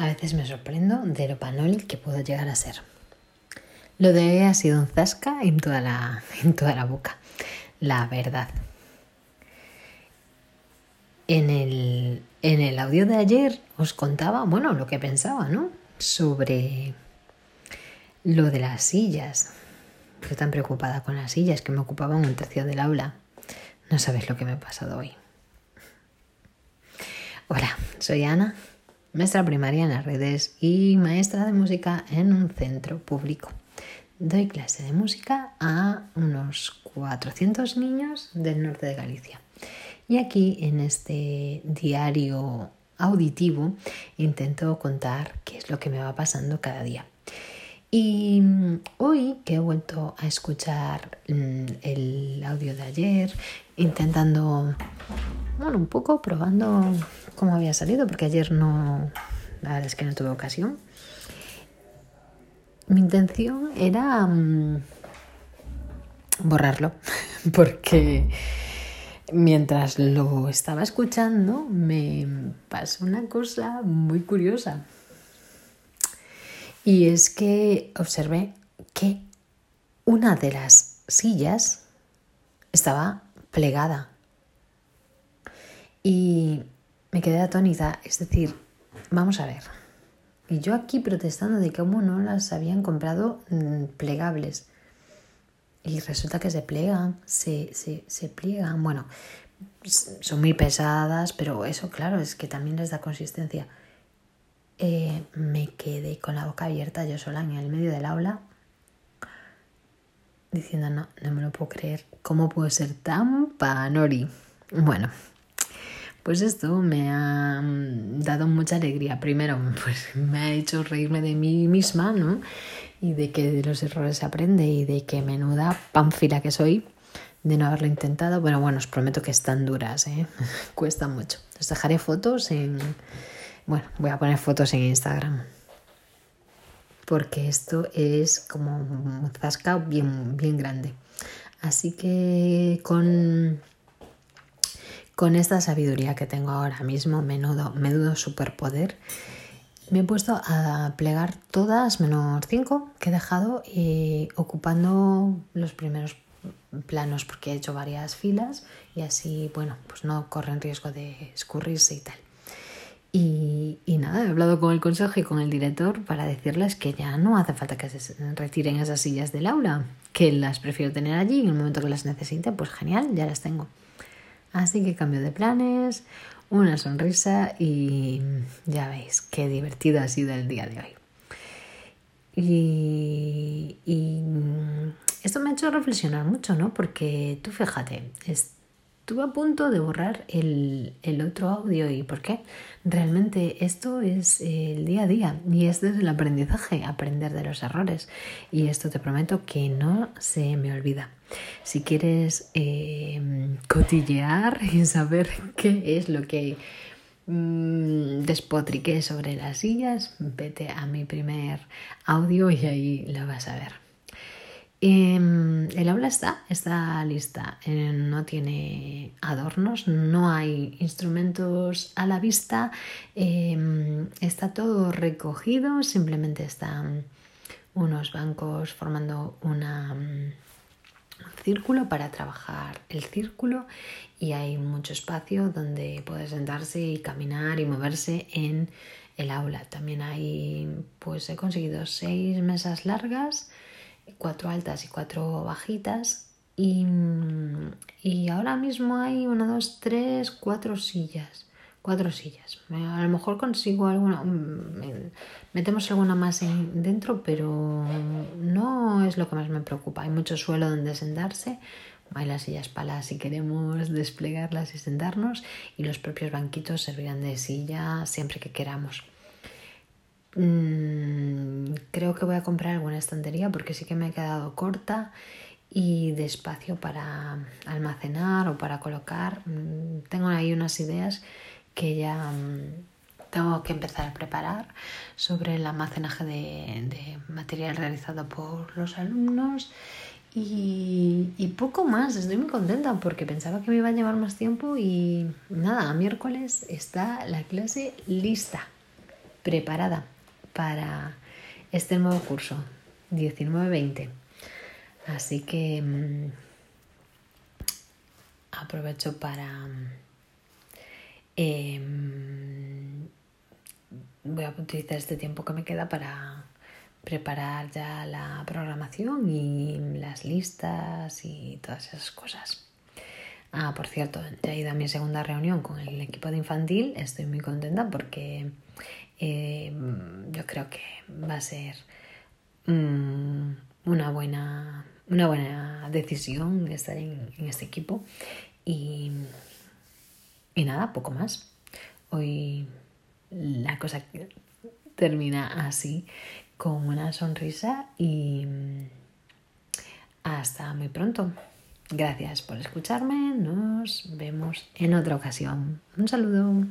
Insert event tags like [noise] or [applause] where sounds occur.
A veces me sorprendo de lo panol que puedo llegar a ser. Lo de hoy ha sido un zasca en toda la, [laughs] en toda la boca, la verdad. En el, en el audio de ayer os contaba, bueno, lo que pensaba, ¿no? Sobre lo de las sillas. Yo tan preocupada con las sillas que me ocupaban un tercio del aula. No sabes lo que me ha pasado hoy. Hola, soy Ana, maestra primaria en las redes y maestra de música en un centro público. Doy clase de música a unos 400 niños del norte de Galicia. Y aquí en este diario auditivo intento contar qué es lo que me va pasando cada día. Y hoy que he vuelto a escuchar mm, el audio de ayer, intentando, bueno, un poco probando cómo había salido, porque ayer no, la verdad es que no tuve ocasión. Mi intención era mm, borrarlo, [laughs] porque mientras lo estaba escuchando me pasó una cosa muy curiosa. Y es que observé que una de las sillas estaba plegada. Y me quedé atónita, es decir, vamos a ver. Y yo aquí protestando de cómo no las habían comprado mm, plegables. Y resulta que se plegan, se, se, pliegan. Bueno, son muy pesadas, pero eso, claro, es que también les da consistencia. Eh, me quedé con la boca abierta yo sola en el medio del aula, diciendo, no, no me lo puedo creer. ¿Cómo puedo ser tan panori? Bueno, pues esto me ha mm, dado mucha alegría. Primero, [laughs] pues me ha hecho reírme de mí misma, ¿no? Y de que de los errores se aprende y de que menuda panfila que soy de no haberlo intentado. Pero bueno, os prometo que están duras, ¿eh? [laughs] Cuesta mucho. Os dejaré fotos en... Bueno, voy a poner fotos en Instagram. Porque esto es como un zasca bien, bien grande. Así que con con esta sabiduría que tengo ahora mismo, menudo, menudo superpoder, me he puesto a plegar todas menos cinco que he dejado ocupando los primeros planos porque he hecho varias filas y así, bueno, pues no corren riesgo de escurrirse y tal. Y, y, nada, he hablado con el consejo y con el director para decirles que ya no hace falta que se retiren esas sillas del aula, que las prefiero tener allí y en el momento que las necesite, pues genial, ya las tengo. Así que cambio de planes, una sonrisa y ya veis qué divertido ha sido el día de hoy. Y, y esto me ha hecho reflexionar mucho, ¿no? Porque tú fíjate, estuve a punto de borrar el, otro audio y ¿por qué? Realmente esto es el día a día y es desde el aprendizaje, aprender de los errores. Y esto te prometo que no se me olvida. Si quieres eh, cotillear y saber [laughs] qué es lo que mmm, despotriqué sobre las sillas, vete a mi primer audio y ahí lo vas a ver. Em, el aula está, está lista, eh, no tiene adornos, no hay instrumentos a la vista, em, está todo recogido, simplemente están unos bancos formando una círculo para trabajar el círculo y hay mucho espacio donde puede sentarse y caminar y moverse en el aula. También hay, pues he conseguido seis mesas largas, cuatro altas y cuatro bajitas y, y ahora mismo hay una, dos, tres, cuatro sillas cuatro sillas. A lo mejor consigo alguna, mm, metemos alguna más dentro, pero no es lo que más me preocupa. Hay mucho suelo donde sentarse, hay las sillas palas si queremos desplegarlas y sentarnos y los propios banquitos servirán de silla siempre que queramos. Mm, creo que voy a comprar alguna estantería porque sí que me ha quedado corta y de espacio para almacenar o para colocar. Mm, tengo ahí unas ideas que ya mm, tengo que empezar a preparar sobre el almacenaje de, material realizado por los alumnos y, y, poco más. Estoy muy contenta porque pensaba que me iba a llevar más tiempo y nada, miércoles está la clase lista. preparada para este nuevo curso 19-20. Así que mm, aprovecho para... Em, voy a utilizar este tiempo que me queda para preparar ya la programación y las listas y todas esas cosas. Ah, por cierto, ya he ido a mi segunda reunión con el equipo de infantil. Estoy muy contenta porque eh, yo creo que va a ser mm, una, buena, una buena decisión estar en, este equipo. Y, y nada, poco más. Hoy la cosa termina así con una sonrisa y hasta muy pronto. Gracias por escucharme, nos vemos en otra ocasión. Un saludo.